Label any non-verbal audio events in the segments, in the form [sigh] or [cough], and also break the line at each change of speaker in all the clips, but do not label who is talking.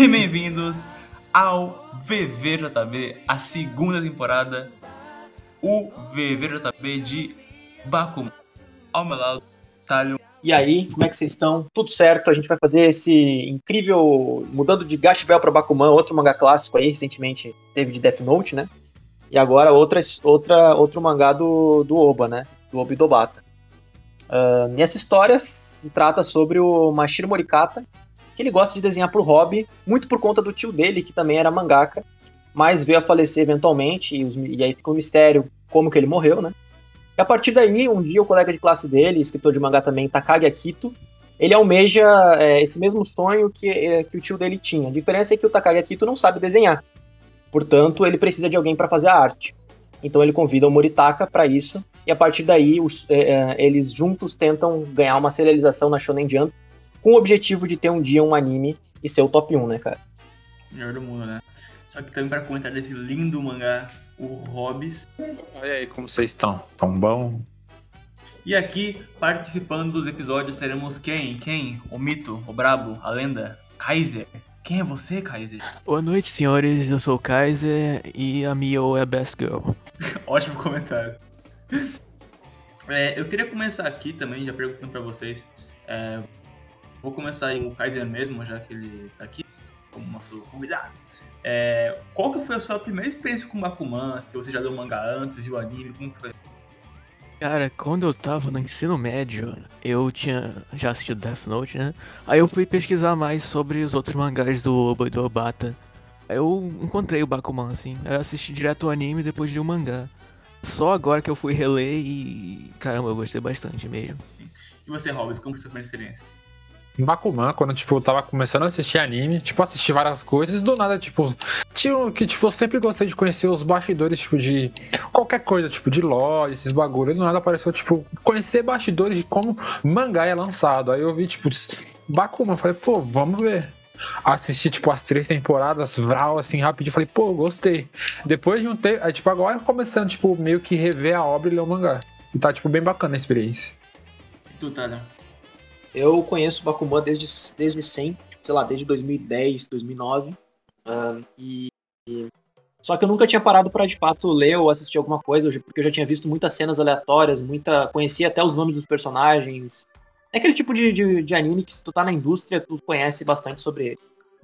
E bem-vindos ao VVJB, a segunda temporada, o VVJB de Bakuman. Ao meu lado, Talion.
E aí, como é que vocês estão? Tudo certo? A gente vai fazer esse incrível. Mudando de Gash Bell pra Bakuman, outro mangá clássico aí, recentemente teve de Death Note, né? E agora outra, outra, outro mangá do, do Oba, né? Do Oba Idobata. Uh, nessa história se trata sobre o Mashiro Morikata, que ele gosta de desenhar pro hobby, muito por conta do tio dele, que também era mangaka, mas veio a falecer eventualmente, e, e aí fica um mistério como que ele morreu, né? E a partir daí, um dia o colega de classe dele, escritor de mangá também, Takagi Akito, ele almeja é, esse mesmo sonho que, é, que o tio dele tinha. A diferença é que o Takagi Akito não sabe desenhar. Portanto, ele precisa de alguém para fazer a arte. Então ele convida o Moritaka para isso, e a partir daí os, é, é, eles juntos tentam ganhar uma serialização na Shonen Jump, com o objetivo de ter um dia um anime e ser o top 1, né, cara?
Melhor do mundo, né? Só que também para comentar desse lindo mangá, o Hobbes.
Olha aí como vocês estão. Tão bom?
E aqui, participando dos episódios, seremos quem? Quem? O mito, o brabo, a lenda, Kaiser. Quem é você, Kaiser?
Boa noite, senhores. Eu sou o Kaiser e a Mio é a best girl. [laughs]
Ótimo comentário. É, eu queria começar aqui também, já perguntando para vocês. É, vou começar aí o Kaiser mesmo, já que ele tá aqui como nosso convidado. É, qual que foi a sua primeira experiência com Bakuman? Se você já leu o mangá antes, viu o anime, como foi?
Cara, quando eu tava no ensino médio, eu tinha já assistido Death Note, né? Aí eu fui pesquisar mais sobre os outros mangás do Oba e do Obata. Aí eu encontrei o Bakuman, assim. Aí eu assisti direto o anime depois de um mangá. Só agora que eu fui reler e. Caramba, eu gostei bastante mesmo.
E você, Robes, como foi a sua primeira experiência?
Em Bakuman, quando, tipo, eu tava começando a assistir anime, tipo, assisti várias coisas, do nada, tipo, tinha que, tipo, eu sempre gostei de conhecer os bastidores, tipo, de qualquer coisa, tipo, de lore, esses bagulhos, do nada apareceu, tipo, conhecer bastidores de como mangá é lançado. Aí eu vi, tipo, Bakuman, falei, pô, vamos ver. Assisti, tipo, as três temporadas, vral, assim, rapidinho, falei, pô, gostei. Depois de um tempo, aí, tipo, agora começando, tipo, meio que rever a obra e ler o mangá. E tá, tipo, bem bacana a experiência.
E tu, Tadeu?
Eu conheço Bakuman desde, desde sempre, sei lá, desde 2010, 2009. Uh, e, e, Só que eu nunca tinha parado para de fato ler ou assistir alguma coisa, porque eu já tinha visto muitas cenas aleatórias, muita. conhecia até os nomes dos personagens. É aquele tipo de, de, de anime que se tu tá na indústria, tu conhece bastante sobre ele.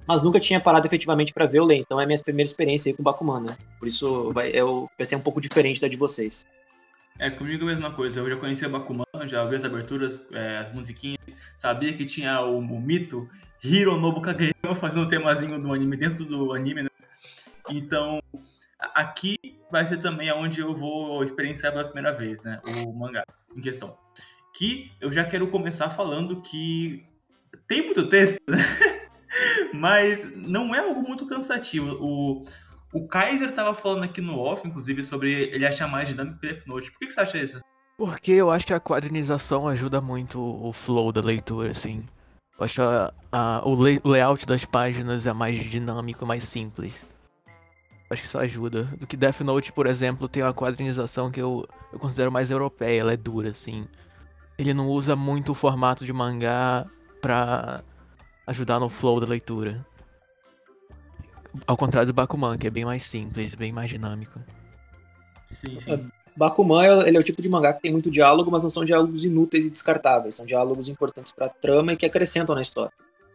Mas nunca tinha parado efetivamente para ver o ler, então é a minha primeira experiência aí com Bakuman, né? Por isso vai, eu, ser um pouco diferente da de vocês.
É, comigo a mesma coisa. Eu já conhecia Bakuman, já vi as aberturas, é, as musiquinhas. Sabia que tinha o, o mito Hironobu Kageyama [laughs] fazendo um temazinho do anime dentro do anime, né? Então, aqui vai ser também onde eu vou experienciar pela primeira vez, né? O mangá em questão. Que eu já quero começar falando que tem muito texto, né? [laughs] mas não é algo muito cansativo. O, o Kaiser tava falando aqui no off, inclusive, sobre ele achar mais dinâmico que Death Note. Por que, que você acha isso?
Porque eu acho que a quadrinização ajuda muito o flow da leitura, assim. Eu acho a, a, o, lay, o layout das páginas é mais dinâmico, mais simples. Eu acho que isso ajuda. Do que Death Note, por exemplo, tem uma quadrinização que eu, eu considero mais europeia, ela é dura, assim. Ele não usa muito o formato de mangá pra ajudar no flow da leitura. Ao contrário do Bakuman, que é bem mais simples, bem mais dinâmico.
Sim, sim.
Bakuman ele é o tipo de mangá que tem muito diálogo, mas não são diálogos inúteis e descartáveis. São diálogos importantes para a trama e que acrescentam na história.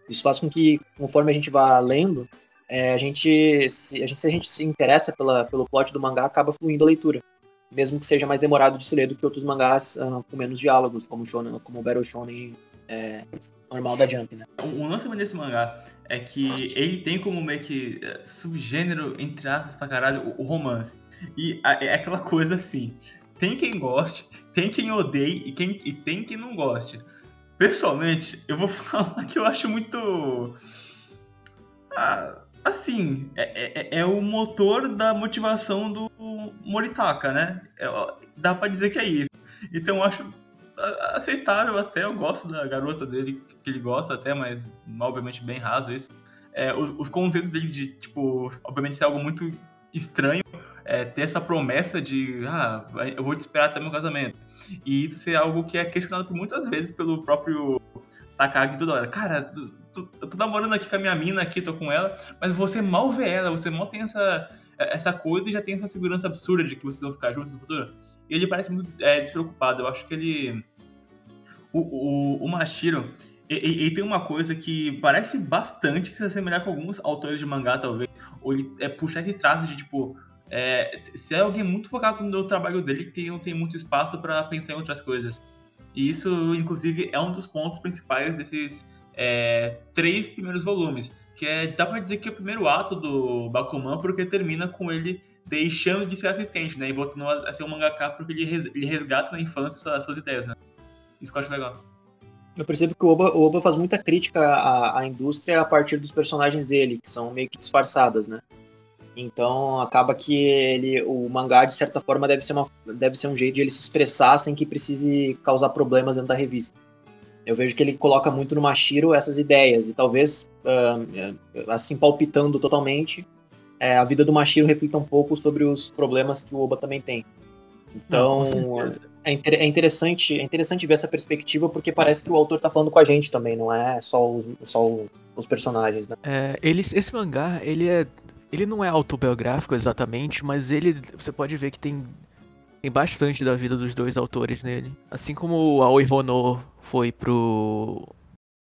Isso faz com que, conforme a gente vá lendo, é, a, gente, se, a gente, se a gente se interessa pela, pelo plot do mangá, acaba fluindo a leitura. Mesmo que seja mais demorado de se ler do que outros mangás uh, com menos diálogos, como, shonen, como o Battle Shonen é, normal da Jump, né?
O lance desse mangá é que ele tem como meio que eh, subgênero, entre aspas, pra caralho, o romance. E é aquela coisa assim, tem quem goste, tem quem odeie e, quem, e tem quem não goste. Pessoalmente, eu vou [laughs] falar que eu acho muito... Ah, assim, é, é, é, o motor da motivação do Moritaka, né? É, dá para dizer que é isso. Então eu acho aceitável até, eu gosto da garota dele, que ele gosta até, mas obviamente bem raso isso. É, os, os conceitos dele de, tipo, obviamente ser algo muito estranho, é, ter essa promessa de, ah, eu vou te esperar até meu casamento. E isso ser algo que é questionado por muitas vezes pelo próprio Takagi toda hora. Cara, tô, eu tô namorando aqui com a minha mina aqui, tô com ela, mas você mal vê ela, você mal tem essa, essa coisa e já tem essa segurança absurda de que vocês vão ficar juntos no futuro. E ele parece muito é, despreocupado. Eu acho que ele. O, o, o Mashiro, ele, tem uma coisa que parece bastante se assemelhar com alguns autores de mangá, talvez. Ou ele é puxar esse traço de tipo. É, se é alguém muito focado no trabalho dele que não tem muito espaço para pensar em outras coisas. E isso, inclusive, é um dos pontos principais desses é, três primeiros volumes. Que é, dá pra dizer que é o primeiro ato do Bakuman, porque termina com ele deixando de ser assistente, né? E voltando a ser um mangaka porque ele, res, ele resgata na infância as suas ideias, né? Isso que eu acho legal.
Eu percebo que o Oba, o Oba faz muita crítica à, à indústria a partir dos personagens dele, que são meio que disfarçadas, né? Então acaba que ele, o mangá de certa forma deve ser, uma, deve ser um jeito de ele se expressar sem que precise causar problemas dentro da revista. Eu vejo que ele coloca muito no Mashiro essas ideias e talvez uh, assim palpitando totalmente é, a vida do Mashiro reflita um pouco sobre os problemas que o Oba também tem. Então é, é, interessante é interessante ver essa perspectiva porque parece que o autor está falando com a gente também, não é só os, só os personagens, né?
É, ele, esse mangá ele é ele não é autobiográfico exatamente, mas ele você pode ver que tem, tem bastante da vida dos dois autores nele. Assim como o Aoi Hono foi pro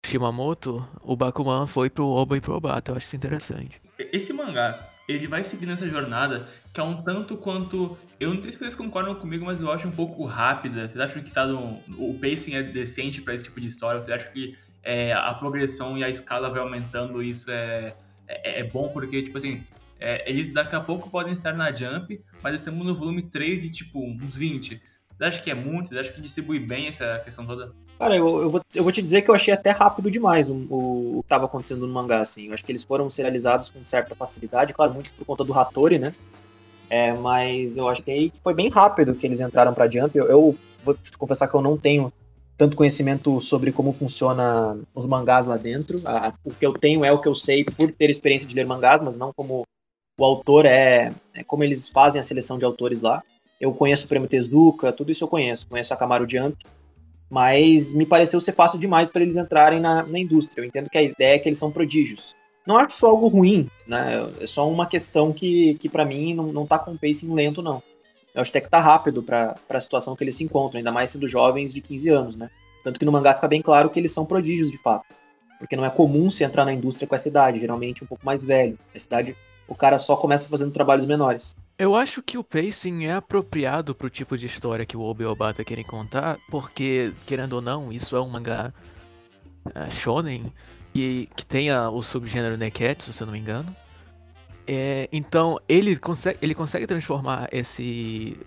Shimamoto, o Bakuman foi pro Oba e pro Obata. Eu acho isso interessante.
Esse mangá, ele vai seguindo essa jornada que é um tanto quanto. Eu não sei se vocês concordam comigo, mas eu acho um pouco rápida. Vocês acham que tá no, o pacing é decente para esse tipo de história? Vocês acham que é, a progressão e a escala vai aumentando? Isso é, é, é bom porque, tipo assim, é, eles daqui a pouco podem estar na Jump, mas estamos no volume 3 de tipo uns 20. Você acha que é muito? Você acha que distribui bem essa questão toda?
Cara, eu, eu, vou, eu vou te dizer que eu achei até rápido demais o, o, o que estava acontecendo no mangá, assim. Eu acho que eles foram serializados com certa facilidade, claro, muito por conta do Hattori, né? É, mas eu achei que foi bem rápido que eles entraram pra Jump. Eu, eu vou te confessar que eu não tenho tanto conhecimento sobre como funciona os mangás lá dentro. A, o que eu tenho é o que eu sei por ter experiência de ler mangás, mas não como o autor é, é como eles fazem a seleção de autores lá. Eu conheço o Prêmio Tezuka, tudo isso eu conheço. Conheço a Camaro Jump, mas me pareceu ser fácil demais para eles entrarem na, na indústria. Eu entendo que a ideia é que eles são prodígios. Não acho só algo ruim, né? É só uma questão que, que para mim não, não tá com pacing lento, não. Eu acho até que tá rápido para a situação que eles se encontram, ainda mais sendo jovens de 15 anos, né? Tanto que no mangá fica bem claro que eles são prodígios de fato. Porque não é comum se entrar na indústria com essa idade, geralmente um pouco mais velho. Essa idade o cara só começa fazendo trabalhos menores.
Eu acho que o pacing é apropriado pro tipo de história que o Obi e Obata querem contar, porque, querendo ou não, isso é um mangá uh, shonen que, que tenha o subgênero Neketsu, se eu não me engano. É, então, ele consegue, ele consegue transformar esse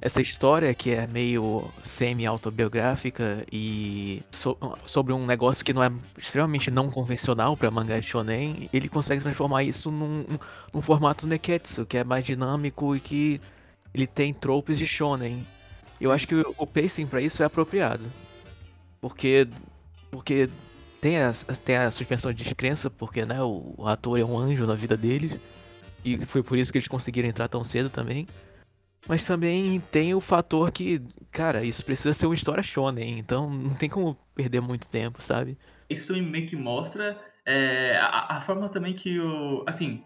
essa história que é meio semi-autobiográfica e so sobre um negócio que não é extremamente não convencional para mangá shonen, ele consegue transformar isso num, num formato neketsu, que é mais dinâmico e que ele tem tropes de shonen. Eu acho que o pacing para isso é apropriado. Porque porque tem a, tem a suspensão de descrença, porque né, o, o ator é um anjo na vida deles. E foi por isso que eles conseguiram entrar tão cedo também. Mas também tem o fator que, cara, isso precisa ser uma história shonen, então não tem como perder muito tempo, sabe?
Isso também meio que mostra é, a, a, forma também que o. Assim,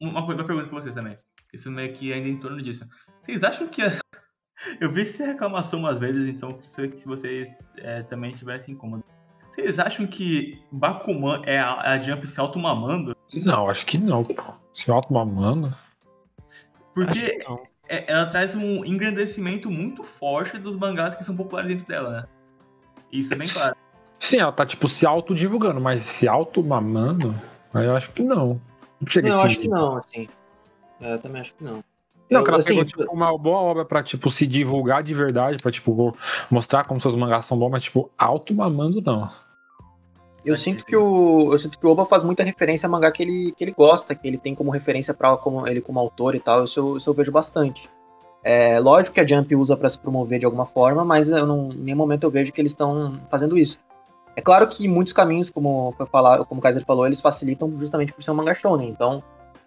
uma, coisa, uma pergunta pra vocês também. Isso meio que ainda em torno disso. Vocês acham que. A... [laughs] Eu vi essa reclamação umas vezes, então se vocês é, também tivessem incômodo. Vocês acham que Bakuman é a, a Jump se automamando?
Não, acho que não, pô. Se automamando?
Porque é, ela traz um engrandecimento muito forte dos mangás que são populares dentro dela, né? Isso é bem claro.
Sim, ela tá, tipo, se autodivulgando, mas se auto-mamando, aí eu acho que não.
Não, chega não eu acho que não, assim. É, eu também acho que não.
Não, que ela assim, pegou, tipo, uma boa obra pra, tipo, se divulgar de verdade, pra, tipo, mostrar como seus mangás são bons, mas, tipo, auto-mamando, não.
Eu sinto que o eu sinto que o Oba faz muita referência a mangá que ele, que ele gosta, que ele tem como referência para como ele como autor e tal. Isso eu, isso eu vejo bastante. É lógico que a Jump usa para se promover de alguma forma, mas eu não, em nenhum momento eu vejo que eles estão fazendo isso. É claro que muitos caminhos, como foi falar, como o Kaiser falou, eles facilitam justamente por ser um mangá shonen. Então,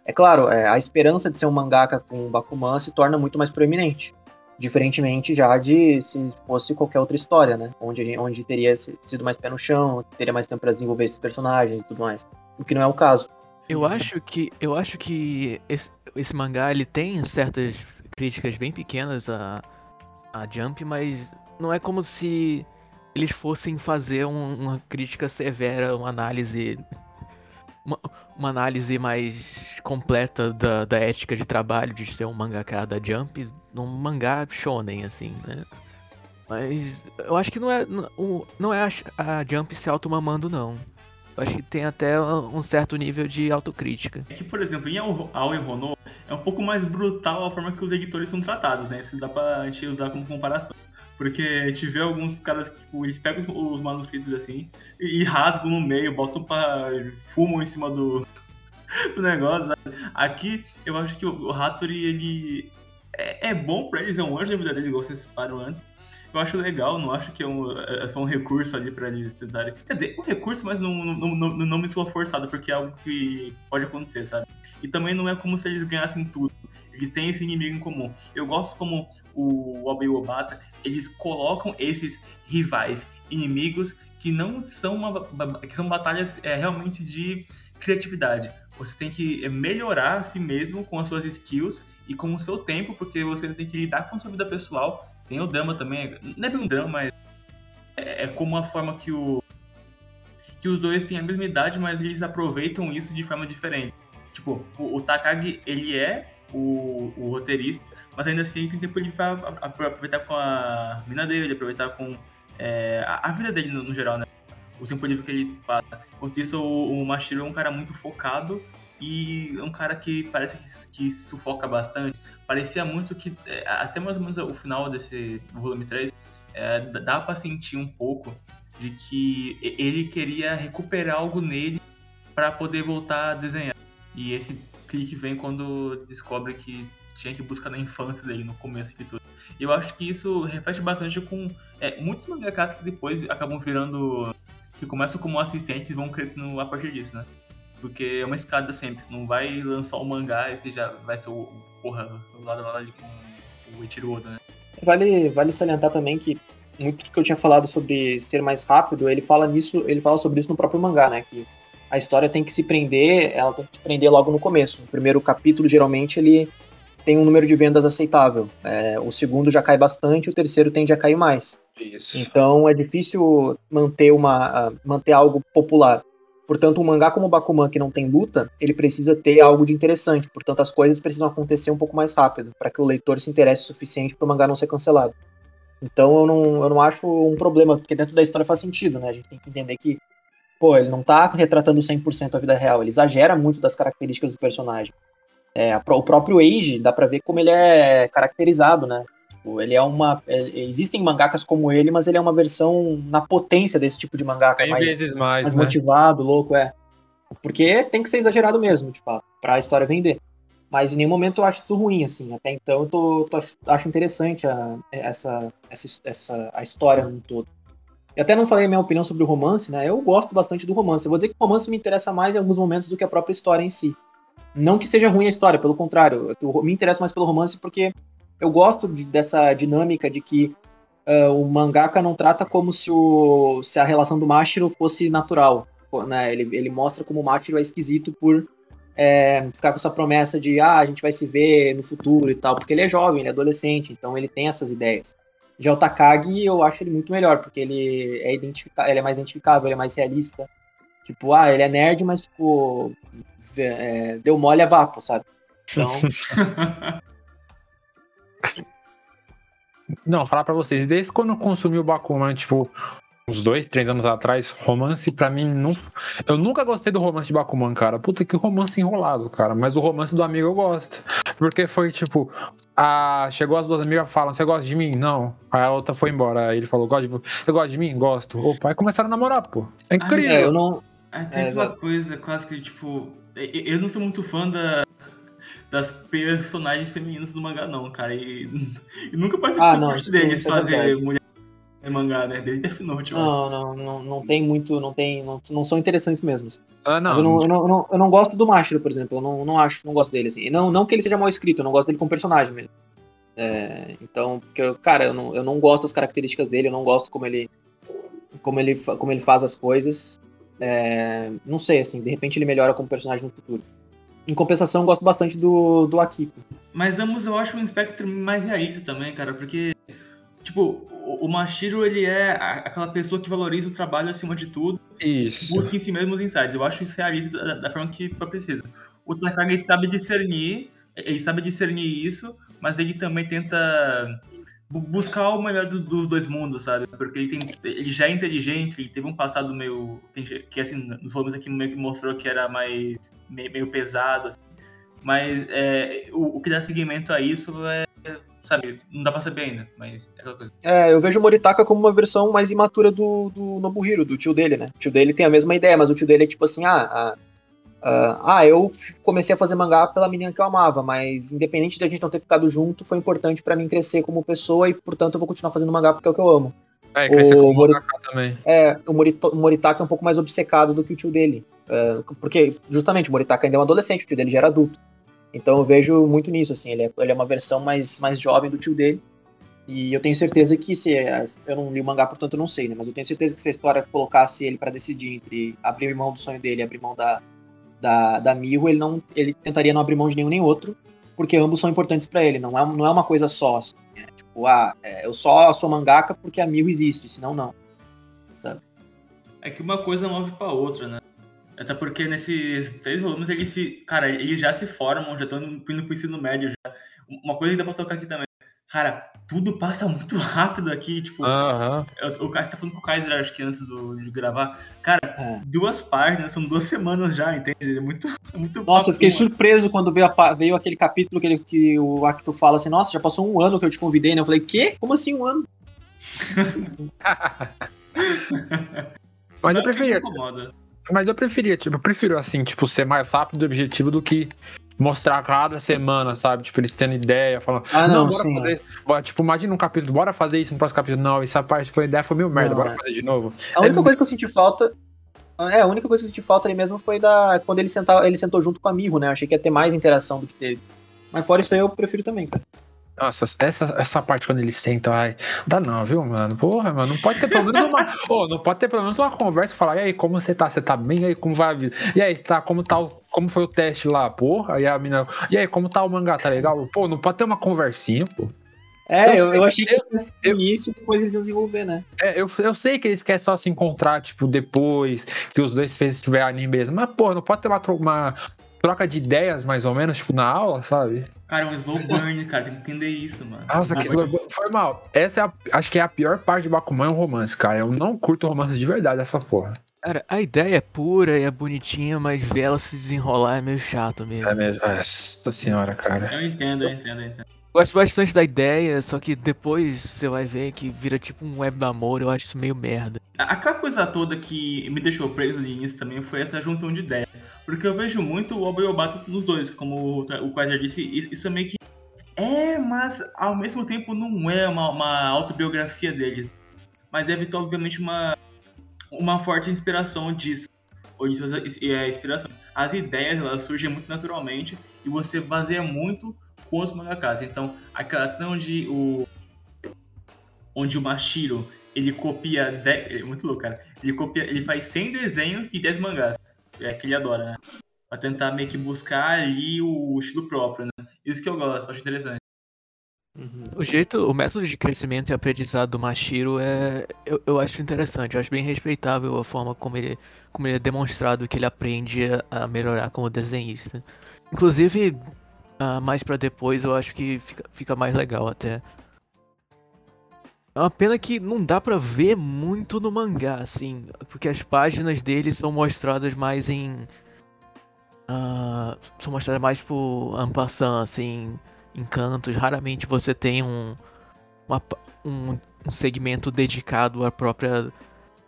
é claro, é, a esperança de ser um mangaka com Bakuman se torna muito mais proeminente. Diferentemente já de se fosse qualquer outra história, né? Onde, gente, onde teria sido mais pé no chão, teria mais tempo para desenvolver esses personagens e tudo mais. O que não é o caso.
Eu acho que eu acho que esse, esse mangá ele tem certas críticas bem pequenas a, a Jump, mas não é como se eles fossem fazer um, uma crítica severa, uma análise uma, uma, análise mais completa da, da ética de trabalho de ser um mangaka da Jump num mangá shonen, assim, né? Mas eu acho que não é, não, não é a, a Jump se automamando, não. Eu acho que tem até um certo nível de autocrítica.
É que, por exemplo, em Aoi Hono é um pouco mais brutal a forma que os editores são tratados, né? Isso dá pra gente usar como comparação. Porque a gente vê alguns caras que tipo, eles pegam [laughs] os manuscritos assim e, rasgam no meio, botam pra. fumam em cima do, [laughs] do negócio. Sabe? Aqui eu acho que o, o Hattori ele é, é bom pra eles, é um anjo da vida deles, igual vocês falaram antes. Eu acho legal, não acho que é, um, é só um recurso ali pra eles tentarem. Quer dizer, um recurso, mas não, não, não, não me soa forçado, porque é algo que pode acontecer, sabe? E também não é como se eles ganhassem tudo. Eles têm esse inimigo em comum. Eu gosto como o Obi Obata, eles colocam esses rivais, inimigos que não são uma, que são batalhas é, realmente de criatividade. Você tem que melhorar a si mesmo com as suas skills e com o seu tempo, porque você tem que lidar com a sua vida pessoal. Tem o drama também, não é bem um drama, mas é, é como a forma que o que os dois têm a mesma idade, mas eles aproveitam isso de forma diferente. Tipo, o Takagi, ele é o, o roteirista, mas ainda assim tem tempo pra aproveitar com a mina dele, aproveitar com é, a, a, vida dele no, no, geral, né? O tempo livre que ele passa. Enquanto isso, o, o Mashiro é um cara muito focado e é um cara que parece que, que sufoca bastante. Parecia muito que, é, até mais ou menos o final desse volume 3, é, dá pra sentir um pouco de que ele queria recuperar algo nele para poder voltar a desenhar. E esse clique vem quando descobre que tinha que buscar na infância dele, no começo de tudo. E eu acho que isso reflete bastante com é, muitos mangakas que depois acabam virando. que começam como assistentes e vão crescendo a partir disso, né? Porque é uma escada sempre. Não vai lançar o mangá e você já vai ser o, porra, lado a lado ali com o Ichiro Oda, né?
Vale, vale salientar também que muito que eu tinha falado sobre ser mais rápido, ele fala nisso, ele fala sobre isso no próprio mangá, né? Que a história tem que se prender, ela tem que se prender logo no começo. O primeiro capítulo, geralmente, ele tem um número de vendas aceitável. É, o segundo já cai bastante, o terceiro tende a cair mais.
Isso.
Então é difícil manter, uma, manter algo popular. Portanto, um mangá como o Bakuman, que não tem luta, ele precisa ter algo de interessante. Portanto, as coisas precisam acontecer um pouco mais rápido, para que o leitor se interesse o suficiente para o mangá não ser cancelado. Então, eu não, eu não acho um problema, porque dentro da história faz sentido, né? A gente tem que entender que pô, ele não tá retratando 100% a vida real, ele exagera muito das características do personagem. É, o próprio Age, dá pra ver como ele é caracterizado, né? Tipo, ele é uma. É, existem mangakas como ele, mas ele é uma versão na potência desse tipo de mangaka.
Tem
mais,
vezes mais,
mais
né?
motivado, louco, é. Porque tem que ser exagerado mesmo, tipo, pra história vender. Mas em nenhum momento eu acho isso ruim, assim. Até então eu tô, tô acho interessante a, essa, essa, essa, a história no todo. Eu até não falei minha opinião sobre o romance, né? Eu gosto bastante do romance. Eu vou dizer que o romance me interessa mais em alguns momentos do que a própria história em si. Não que seja ruim a história, pelo contrário. Eu me interesso mais pelo romance porque eu gosto de, dessa dinâmica de que uh, o mangaka não trata como se, o, se a relação do Mashiro fosse natural. Né? Ele, ele mostra como o Mashiro é esquisito por é, ficar com essa promessa de ah, a gente vai se ver no futuro e tal, porque ele é jovem, ele é adolescente, então ele tem essas ideias. Já o Takagi, eu acho ele muito melhor, porque ele é, identifica ele é mais identificável, ele é mais realista. Tipo, ah, ele é nerd, mas, tipo, é, deu mole a vapo, sabe? Então. [laughs]
Não, falar pra vocês, desde quando eu consumi o Bakuman, tipo, uns dois, três anos atrás, romance pra mim não. Eu nunca gostei do romance de Bakuman, cara. Puta que romance enrolado, cara. Mas o romance do amigo eu gosto. Porque foi tipo. A... Chegou as duas amigas falam: Você gosta de mim? Não. Aí a outra foi embora. Aí ele falou: Você gosta de mim? Gosto. O pai começaram a namorar, pô. É incrível.
É, eu não.
Ah, tem é, aquela coisa clássica de tipo. Eu não sou muito fã da, das personagens femininas do mangá, não, cara. E, [laughs] e nunca participei
ah, não,
deles é fazer mulher em mangá, né? Desde Death Note.
Não, não, não, não tem muito, não tem, não, não são interessantes mesmo. Assim.
Ah, não.
Eu não, eu não, eu não, eu não gosto do Mashiro, por exemplo, eu não, não acho, não gosto dele, assim. Não, não que ele seja mal escrito, eu não gosto dele como personagem mesmo. É, então, porque, eu- cara, eu não, eu não gosto das características dele, eu não gosto como ele, como ele, como ele faz as coisas. É, não sei, assim, de repente ele melhora como personagem no futuro. Em compensação, eu gosto bastante do, do Akiko.
Mas ambos eu acho um espectro mais realista também, cara, porque, tipo, o, Mashiro, ele é aquela pessoa que valoriza o trabalho acima de tudo,
Isso.
busca em si mesmo os insights. Eu acho isso realista da, da forma que for preciso. O Takagi sabe discernir, ele sabe discernir isso, mas ele também tenta bu- buscar o melhor do- dos dois mundos, sabe? Porque ele, tem, ele já é inteligente, ele teve um passado meio. que, que, assim, nos volumes aqui meio que mostrou que era mais. meio, meio pesado, assim. Mas é, o, o que dá seguimento a isso é. Sabe, não dá pra saber ainda, mas é aquela coisa.
É, eu vejo o Moritaka como uma versão mais imatura do, do Nobuhiro, do tio dele, né? O tio dele tem a mesma ideia, mas o tio dele é tipo assim, ah, ah, ah, ah, eu comecei a fazer mangá pela menina que eu amava, mas independente de a gente não ter ficado junto, foi importante pra mim crescer como pessoa e, portanto, eu vou continuar fazendo mangá porque é o que eu amo.
É, crescer
O
como
Mori-
também.
É, o, Morito, o Moritaka é um pouco mais obcecado do que o tio dele. É, porque, justamente, o Moritaka ainda é um adolescente, o tio dele já era adulto. Então eu vejo muito nisso, assim, ele é, ele é uma versão mais, mais jovem do tio dele. E eu tenho certeza que se. Eu não li o mangá, portanto não sei, né? Mas eu tenho certeza que se a história colocasse ele pra decidir entre abrir mão do sonho dele e abrir mão da, da, da Miho, ele, não, ele tentaria não abrir mão de nenhum nem outro, porque ambos são importantes pra ele. Não é, não é uma coisa só. Assim, né? Tipo, ah, é, eu só sou mangaka porque a Miho existe, senão não.
É que uma coisa move pra outra, né? Até porque nesses três volumes eles se. Cara, eles já se formam, já estão indo pro ensino médio já. Uma coisa que dá pra tocar aqui também. Cara, tudo passa muito [laughs] rápido aqui, tipo.
Aham.
eu- O Kaiser tá falando com o Kaiser, acho que antes do, de gravar. Cara,
É.
duas páginas, são duas semanas já, entende? É muito, é [laughs] muito
Nossa, eu fiquei
mano.
surpreso quando veio, a veio aquele capítulo que, ele- que o Acto fala assim, nossa, já passou um ano que eu te convidei, né? Eu falei, quê? Como assim um ano? [laughs]
Mas eu
que
preferia,
incomoda?
Mas eu preferia, tipo, eu prefiro assim, tipo, ser mais rápido e objetivo do que mostrar cada semana, sabe? Tipo, eles tendo ideia, falando,
Ah,
não,
não,
bora
sim.
fazer. bora- Tipo, imagina um capítulo, bora fazer isso no próximo capítulo. Não, essa parte foi ideia, foi meio merda,
Não,
bora
é.
fazer de novo.
A única
É-
coisa que eu senti falta. É, a única coisa que eu senti falta ali mesmo foi da. Quando ele, sentava, ele sentou junto com a Mirro, né? Eu achei que ia ter mais interação do que teve. Mas fora isso aí, eu prefiro também, cara.
Nossa, essa, essa parte quando eles sentam, ai, dá não, viu, mano? Porra, mano, não pode ter pelo menos uma. [laughs] Ô, não pode ter pelo menos uma conversa e falar, e aí, como você tá? Você tá bem? E aí, como vai a vida? E aí, tá, como tá o- Como foi o teste lá, porra? E a mina. E aí, como tá o mangá, tá legal? Pô, não pode ter uma conversinha, pô.
É,
Eu
eu, eu achei que
eu-
fosse
eu-
e depois eles iam desenvolver, né?
É, eu, eu sei que eles querem só se encontrar, tipo, depois que os dois fez tiver anime mesmo. Mas, pô, não pode ter uma, uma troca de ideias, mais ou menos, tipo, na aula, sabe?
Cara, é um slow burn, cara, tem que entender isso, mano.
Nossa, que
Slow
slow- foi mal. Essa é a, acho que é a pior parte de Bakuman é o romance, cara. Eu não curto romance de verdade essa porra.
Cara, a ideia é pura e é bonitinha, mas ver ela se desenrolar é meio chato mesmo.
É mesmo. Nossa senhora, cara.
Eu entendo, eu entendo, eu entendo.
Gosto bastante da ideia, só que depois você vai ver que vira tipo um web namoro, eu acho isso meio merda.
Aquela coisa toda que me deixou preso no início também foi essa junção de ideias. Porque eu vejo muito o Obayobato nos dois, como o o Quasar disse, e- isso é meio que. É, mas ao mesmo tempo não é uma, uma autobiografia deles. Mas deve ter, obviamente, uma, uma forte inspiração disso. Ou isso é a inspiração. As ideias, elas surgem muito naturalmente e você baseia muito com os mangakas. Então, aquela cena onde o. Onde o Mashiro ele copia. De... É muito louco, cara. Ele copia. Ele faz 100 desenhos e 10 mangás. É que ele adora, né? Pra tentar meio que buscar ali o estilo próprio, né? Isso que eu gosto, acho interessante.
O jeito, o método de crescimento e aprendizado do Mashiro é. Eu, eu acho interessante, eu acho bem respeitável a forma como ele, como ele é demonstrado que ele aprende a, melhorar como desenhista. Inclusive, ah, mais pra depois eu acho que fica, fica mais legal até. É uma pena que não dá pra ver muito no mangá, assim, porque as páginas dele são mostradas mais em. ah, são mostradas mais por Ampassan, assim, em cantos. Raramente você tem um, uma um, um segmento dedicado à própria.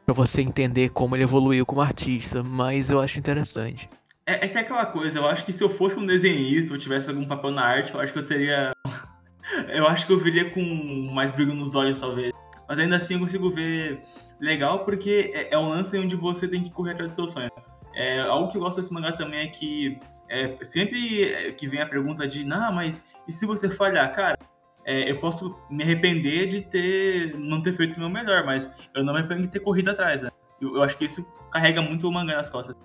pra você entender como ele evoluiu como artista, mas eu acho interessante.
É, é que é aquela coisa, eu acho que se eu fosse um desenhista ou tivesse algum papel na arte, eu acho que eu teria. Eu acho que eu viria com mais brilho nos olhos, talvez. Mas ainda assim eu consigo ver legal porque é, é um lance onde você tem que correr atrás do seu sonho. É, algo que eu gosto desse mangá também é que é, sempre que vem a pergunta de, não, mas e se você falhar? Cara, é, eu posso me arrepender de ter não ter feito o meu melhor, mas eu não me arrependo de ter corrido atrás, né? Eu, eu acho que isso carrega muito o mangá nas costas.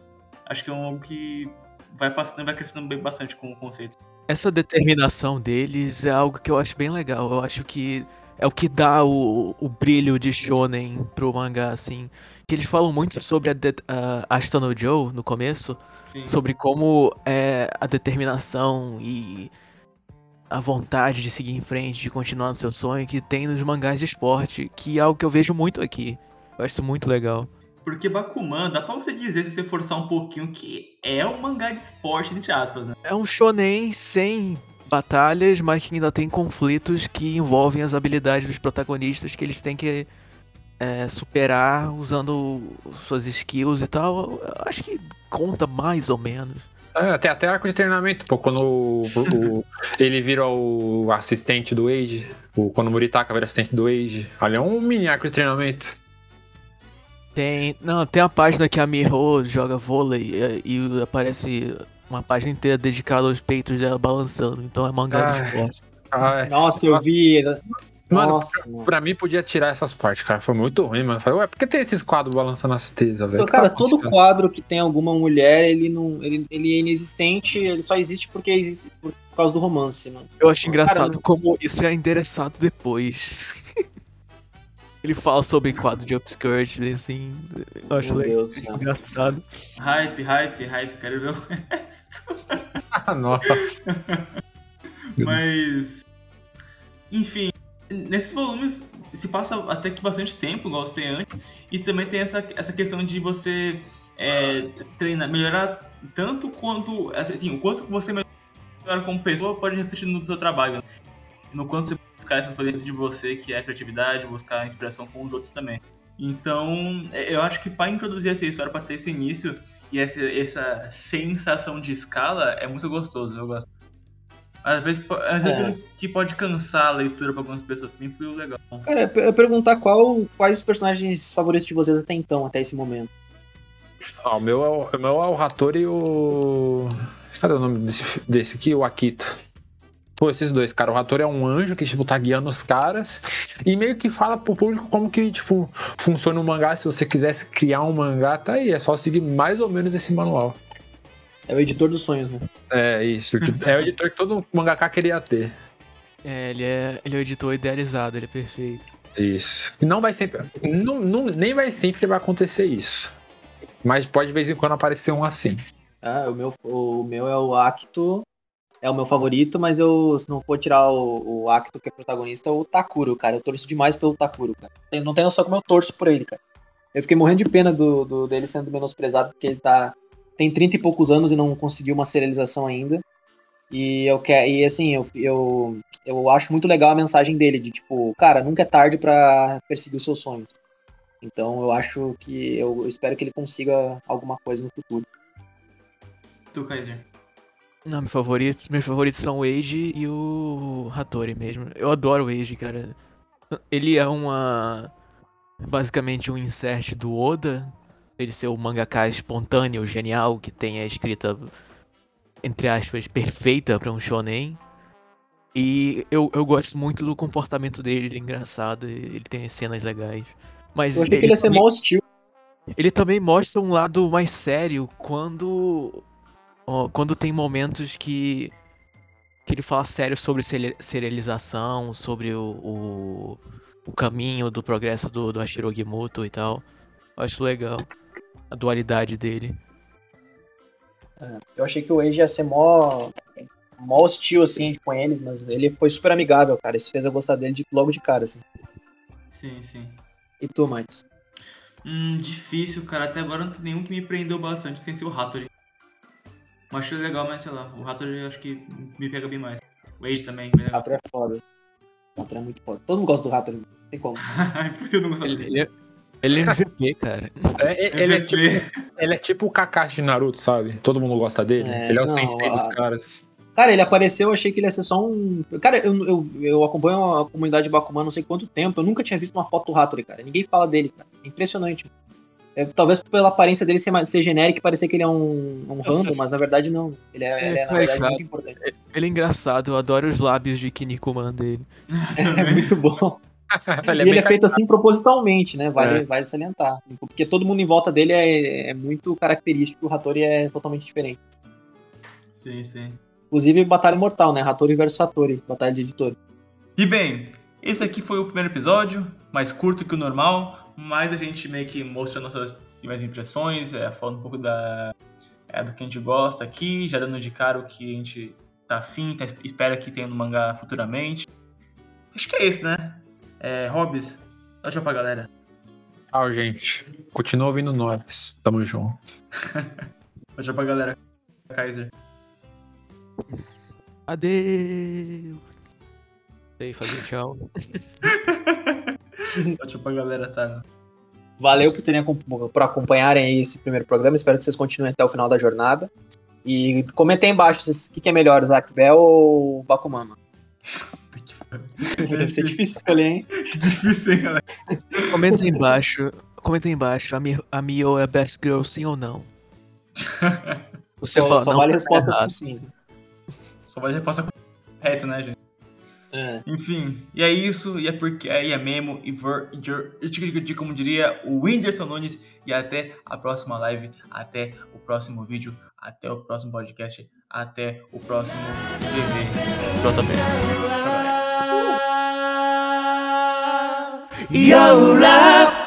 Acho que é algo que vai passando, vai crescendo bem bastante com o conceito.
Essa determinação deles é algo que eu acho bem legal. Eu acho que é o que dá o, o brilho de shonen pro mangá, assim. Que eles falam muito sobre a, de, a Ashton no Joe no começo,
Sim.
sobre como é a determinação e a vontade de seguir em frente, de continuar no seu sonho, que tem nos mangás de esporte, que é algo que eu vejo muito aqui. Eu acho isso muito legal.
Porque Bakuman, dá pra você dizer, se você forçar um pouquinho, que é um mangá de esporte, entre aspas, né?
É um shonen sem batalhas, mas que ainda tem conflitos que envolvem as habilidades dos protagonistas que eles têm que é, superar usando suas skills e tal. Eu acho que conta mais ou menos.
É, tem até arco de treinamento, pô, quando o, o- [laughs] ele vira o assistente do Age, o, quando o Muritaka vira assistente do Age, ali é um mini arco de treinamento.
Tem. Não, tem a página que a Miho joga vôlei e, e aparece uma página inteira dedicada aos peitos dela balançando. Então é mangá de
Ai.
esporte.
Ah, é.
Nossa, eu vi.
Mano,
Nossa, mano.
Pra mim podia tirar essas partes, cara. Foi muito ruim, mano. Falei, ué, por que tem esses quadros balançando as tesas, velho?
Cara,
Tá
todo quadro que tem alguma mulher, ele não. Ele, ele é inexistente, ele só existe porque existe por causa do romance, mano.
Eu acho engraçado
Cara,
como isso é endereçado depois. Ele fala sobre quadro de upskirt, assim. Eu acho
Meu
legal.
Deus do céu.
Engraçado.
Hype, hype, hype, quero ver o resto.
Ah, nossa. [laughs]
Mas. Enfim, nesses volumes se passa até que bastante tempo, igual você tem antes, e também tem essa, essa questão de você é, treinar, melhorar tanto quanto. Assim, o quanto você melhora como pessoa pode refletir no seu trabalho. né? No quanto você buscar essa coisa dentro de você, que é a criatividade, buscar inspiração com os outros também. Então, é, eu acho que para introduzir essa história, para ter esse início e essa, essa sensação de escala, é muito gostoso, eu gosto. Às vezes, às vezes
É.
aquilo que pode cansar a leitura para algumas pessoas também fluiu legal.
Cara, eu ia perguntar qual, quais os personagens favoritos de vocês até então, até esse momento.
Ah, o meu é o, o meu é o Hattori e o. Cadê o nome desse, desse aqui? O Akita. Pô, esses dois, cara. O Hattori é um anjo que, tipo, tá guiando os caras e meio que fala pro público como que, tipo, funciona o mangá. Se você quisesse criar um mangá, tá aí. É só seguir mais ou menos esse manual.
É o editor dos sonhos, né?
É isso. É o editor que todo mangaka queria ter.
É, ele é, ele é o editor idealizado, ele é perfeito.
Isso. Não vai sempre. Não, não- nem vai sempre que vai acontecer isso. Mas pode de vez em quando aparecer um assim.
Ah, o meu, o meu é o Acto. É o meu favorito, mas eu, se não for tirar o, o Acto que é protagonista, o Takuro, cara. Eu torço demais pelo Takuro, cara. Não tem noção como eu torço por ele, cara. Eu fiquei morrendo de pena do, do- dele sendo menosprezado, porque ele tá. Tem 30 e poucos anos e não conseguiu uma serialização ainda. E eu quero. E assim, eu, eu, eu acho muito legal a mensagem dele, de tipo, cara, nunca é tarde pra perseguir os seus sonhos. Então eu acho que. Eu espero que ele consiga alguma coisa no futuro.
Tu, Kaiser.
Não, meus favoritos, meus favoritos são o Age e o Hattori mesmo. Eu adoro o Age, cara. Ele é uma. Basicamente um insert do Oda. Ele ser o mangaka espontâneo, genial, que tem a escrita, entre aspas, perfeita pra um shonen. E eu, eu gosto muito do comportamento dele, ele é engraçado, ele tem cenas legais. Mas
Eu achei que ele ia ser
também-
mó hostil.
ele também mostra um lado mais sério quando quando tem momentos que que ele fala sério sobre seri- serialização, sobre o, o, o caminho do progresso do, do Hashiro Ogimoto e tal. Eu acho legal a dualidade dele.
Eu achei que o Age ia ser mó, mó hostil, assim, com eles, mas ele foi super amigável, cara. Isso fez eu gostar dele de- logo de cara, assim.
Sim, sim.
E tu, Max?
Hum, difícil, cara. Até agora não tem nenhum que me prendeu bastante, sem ser o Hattori. Eu achei legal, mas sei lá. O Hattori eu acho que me pega bem mais. O Age também, bem
O
legal.
Rator é foda. O Rator é muito foda. Todo mundo gosta do Rator, não tem como. [laughs]
Por que eu não gostava
Ele,
dele?
ele, ele é MVP, cara.
É, é- ele, é tipo,
MVP.
ele é tipo o Kakashi de Naruto, sabe? Todo mundo gosta dele.
É,
ele é o
não,
sensei dos caras.
Cara, ele apareceu, eu achei que ele ia ser só um. Cara, eu, eu, eu acompanho a comunidade de Bakuman não sei quanto tempo. Eu nunca tinha visto uma foto do Rator, cara. Ninguém fala dele, cara. É impressionante. É, talvez pela aparência dele ser, mais- ser genérico e parecer que ele é um, um random, mas na verdade não. Ele é, ele é, na
É,
verdade, muito importante.
Ele é engraçado, eu adoro os lábios de Kinnikuman dele. [laughs]
É muito bom.
Ele
e
é
ele é feito assim propositalmente, né? Vale,
É.
vale salientar. Porque todo mundo em volta dele é, é muito característico, o Hattori é totalmente diferente.
Sim, sim.
Inclusive, Batalha Mortal, né? Hattori versus Hattori, Batalha de Editor.
E bem, esse aqui foi o primeiro episódio, mais curto que o normal, mas a gente meio que mostrou nossas primeiras impressões, é, falando um pouco da, é, do que a gente gosta aqui, já dando de cara o que a gente tá afim, tá, espera que tenha no mangá futuramente. Acho que é isso, né? É, Hobbs, dá tchau pra galera.
Tchau, gente. Continua ouvindo nós. Tamo junto. [laughs]
Dá tchau pra galera, Kaiser.
Adeus! Sei fazer tchau. [laughs]
Galera, tá?
Valeu por, terem, por acompanharem aí esse primeiro programa. Espero que vocês continuem até o final da jornada. E comentem aí embaixo o que, que é melhor, Zack Bell ou Bakuman. mano. [laughs] Deve ser difícil escolher, hein?
Que difícil, hein, galera?
Comenta aí embaixo. Comenta aí embaixo. A, Mi, a Mio é best girl, sim ou não? [laughs] Você
Só,
fala,
só
não,
vale respostas com sim.
Só vai resposta correta, né, gente?
É.
Enfim, e é isso, e é porque aí é mesmo, e ver, e de- de- como diria o Whindersson Nunes, e até a próxima live, até o próximo vídeo, até o próximo podcast, até o próximo GV.
JB.
Tchau, galera.
Yo, love,